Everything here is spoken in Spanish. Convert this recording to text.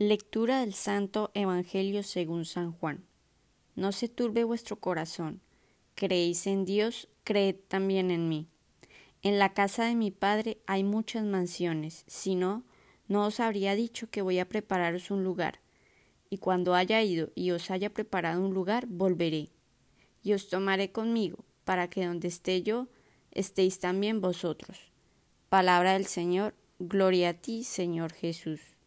Lectura del Santo Evangelio según San Juan. No se turbe vuestro corazón. Creéis en Dios, creed también en mí. En la casa de mi Padre hay muchas mansiones, si no, no os habría dicho que voy a prepararos un lugar. Y cuando haya ido y os haya preparado un lugar, volveré. Y os tomaré conmigo, para que donde esté yo, estéis también vosotros. Palabra del Señor, gloria a ti, Señor Jesús.